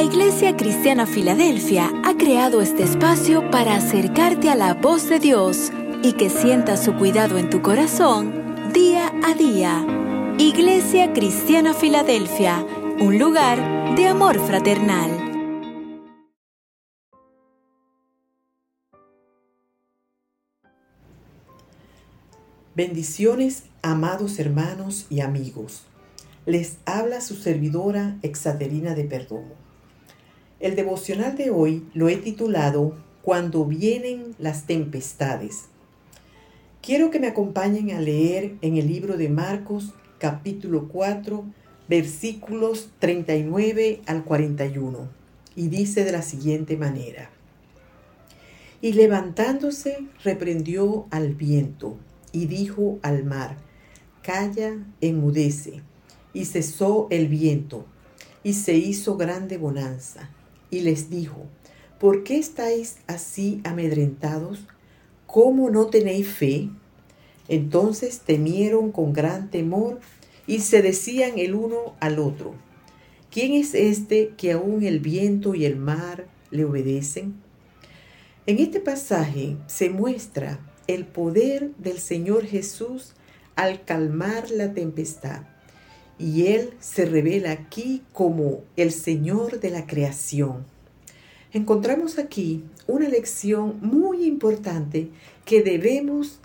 La Iglesia Cristiana Filadelfia ha creado este espacio para acercarte a la voz de Dios y que sientas su cuidado en tu corazón día a día. Iglesia Cristiana Filadelfia, un lugar de amor fraternal. Bendiciones, amados hermanos y amigos. Les habla su servidora Exaterina de Perdomo. El devocional de hoy lo he titulado Cuando vienen las tempestades. Quiero que me acompañen a leer en el libro de Marcos capítulo 4 versículos 39 al 41 y dice de la siguiente manera. Y levantándose reprendió al viento y dijo al mar, Calla, enmudece. Y cesó el viento, y se hizo grande bonanza. Y les dijo, ¿por qué estáis así amedrentados? ¿Cómo no tenéis fe? Entonces temieron con gran temor y se decían el uno al otro, ¿quién es este que aún el viento y el mar le obedecen? En este pasaje se muestra el poder del Señor Jesús al calmar la tempestad. Y Él se revela aquí como el Señor de la creación. Encontramos aquí una lección muy importante que debemos,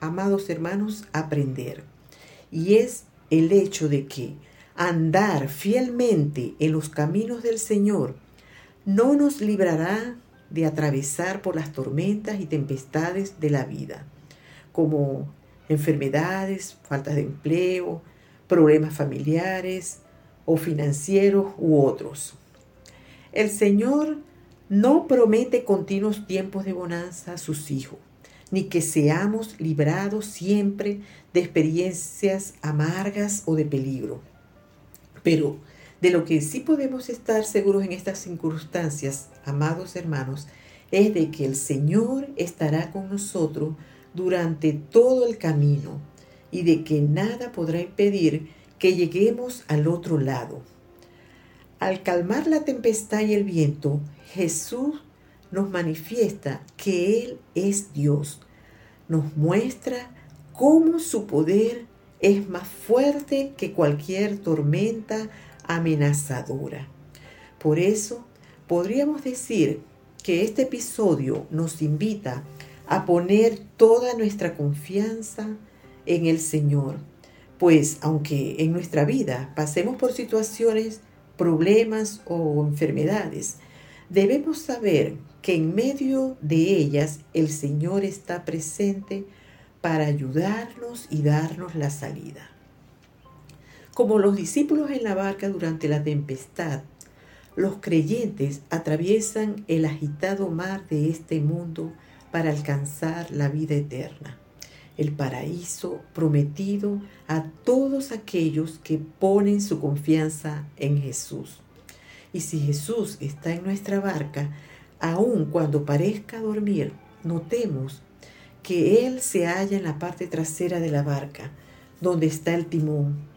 amados hermanos, aprender. Y es el hecho de que andar fielmente en los caminos del Señor no nos librará de atravesar por las tormentas y tempestades de la vida, como enfermedades, faltas de empleo, problemas familiares o financieros u otros. El Señor no promete continuos tiempos de bonanza a sus hijos, ni que seamos librados siempre de experiencias amargas o de peligro. Pero de lo que sí podemos estar seguros en estas circunstancias, amados hermanos, es de que el Señor estará con nosotros durante todo el camino y de que nada podrá impedir que lleguemos al otro lado. Al calmar la tempestad y el viento, Jesús nos manifiesta que Él es Dios. Nos muestra cómo su poder es más fuerte que cualquier tormenta amenazadora. Por eso, podríamos decir que este episodio nos invita a poner toda nuestra confianza en el Señor, pues aunque en nuestra vida pasemos por situaciones, problemas o enfermedades, debemos saber que en medio de ellas el Señor está presente para ayudarnos y darnos la salida. Como los discípulos en la barca durante la tempestad, los creyentes atraviesan el agitado mar de este mundo para alcanzar la vida eterna, el paraíso prometido a todos aquellos que ponen su confianza en Jesús. Y si Jesús está en nuestra barca, aun cuando parezca dormir, notemos que Él se halla en la parte trasera de la barca, donde está el timón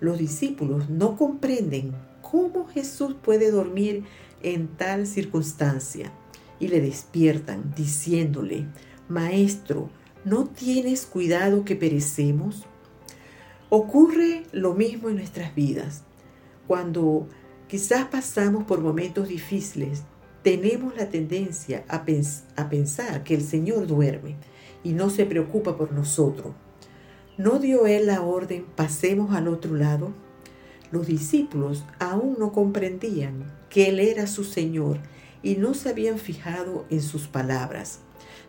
los discípulos no comprenden cómo Jesús puede dormir en tal circunstancia y le despiertan diciéndole, Maestro, ¿no tienes cuidado que perecemos? Ocurre lo mismo en nuestras vidas. Cuando quizás pasamos por momentos difíciles, tenemos la tendencia a, pensar que el Señor duerme y no se preocupa por nosotros ¿No dio él la orden, pasemos al otro lado? Los discípulos aún no comprendían que él era su Señor y no se habían fijado en sus palabras.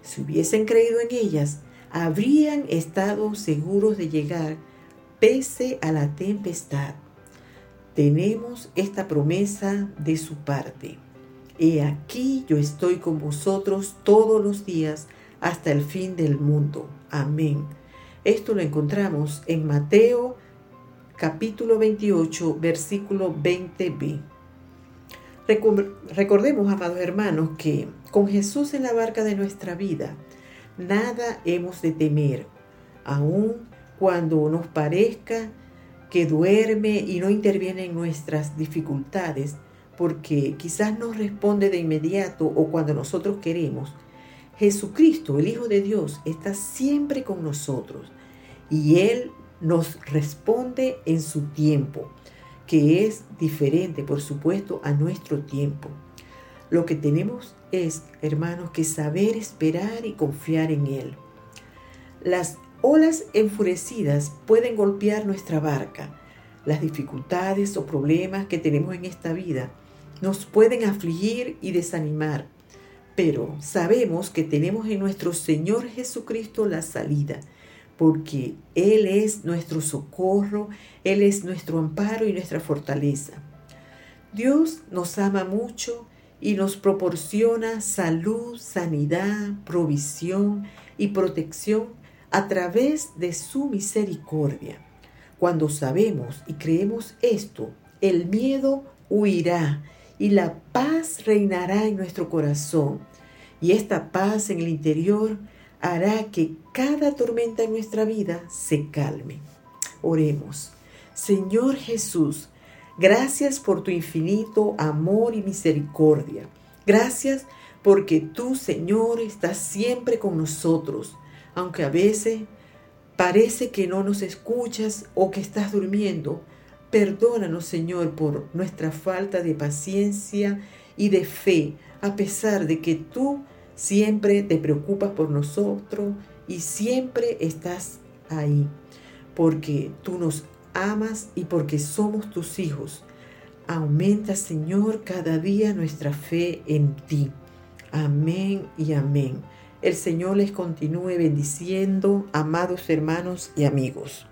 Si hubiesen creído en ellas, habrían estado seguros de llegar pese a la tempestad. Tenemos esta promesa de su parte. He aquí yo estoy con vosotros todos los días hasta el fin del mundo. Amén. Esto lo encontramos en Mateo capítulo 28, versículo 20b. Recordemos, amados hermanos, que con Jesús en la barca de nuestra vida, nada hemos de temer, aun cuando nos parezca que duerme y no interviene en nuestras dificultades, porque quizás no responde de inmediato o cuando nosotros queremos, Jesucristo, el Hijo de Dios, está siempre con nosotros y Él nos responde en su tiempo, que es diferente, por supuesto, a nuestro tiempo. Lo que tenemos es, hermanos, que saber esperar y confiar en Él. Las olas enfurecidas pueden golpear nuestra barca. Las dificultades o problemas que tenemos en esta vida nos pueden afligir y desanimar, pero sabemos que tenemos en nuestro Señor Jesucristo la salida, porque Él es nuestro socorro, Él es nuestro amparo y nuestra fortaleza. Dios nos ama mucho y nos proporciona salud, sanidad, provisión y protección a través de su misericordia. Cuando sabemos y creemos esto, el miedo huirá y la paz reinará en nuestro corazón. Y esta paz en el interior hará que cada tormenta en nuestra vida se calme. Oremos. Señor Jesús, gracias por tu infinito amor y misericordia. Gracias porque tú, Señor, estás siempre con nosotros, aunque a veces parece que no nos escuchas o que estás durmiendo. Perdónanos, Señor, por nuestra falta de paciencia y de fe, a pesar de que tú siempre te preocupas por nosotros y siempre estás ahí, porque tú nos amas y porque somos tus hijos. Aumenta, Señor, cada día nuestra fe en ti. Amén y amén. El Señor les continúe bendiciendo, amados hermanos y amigos.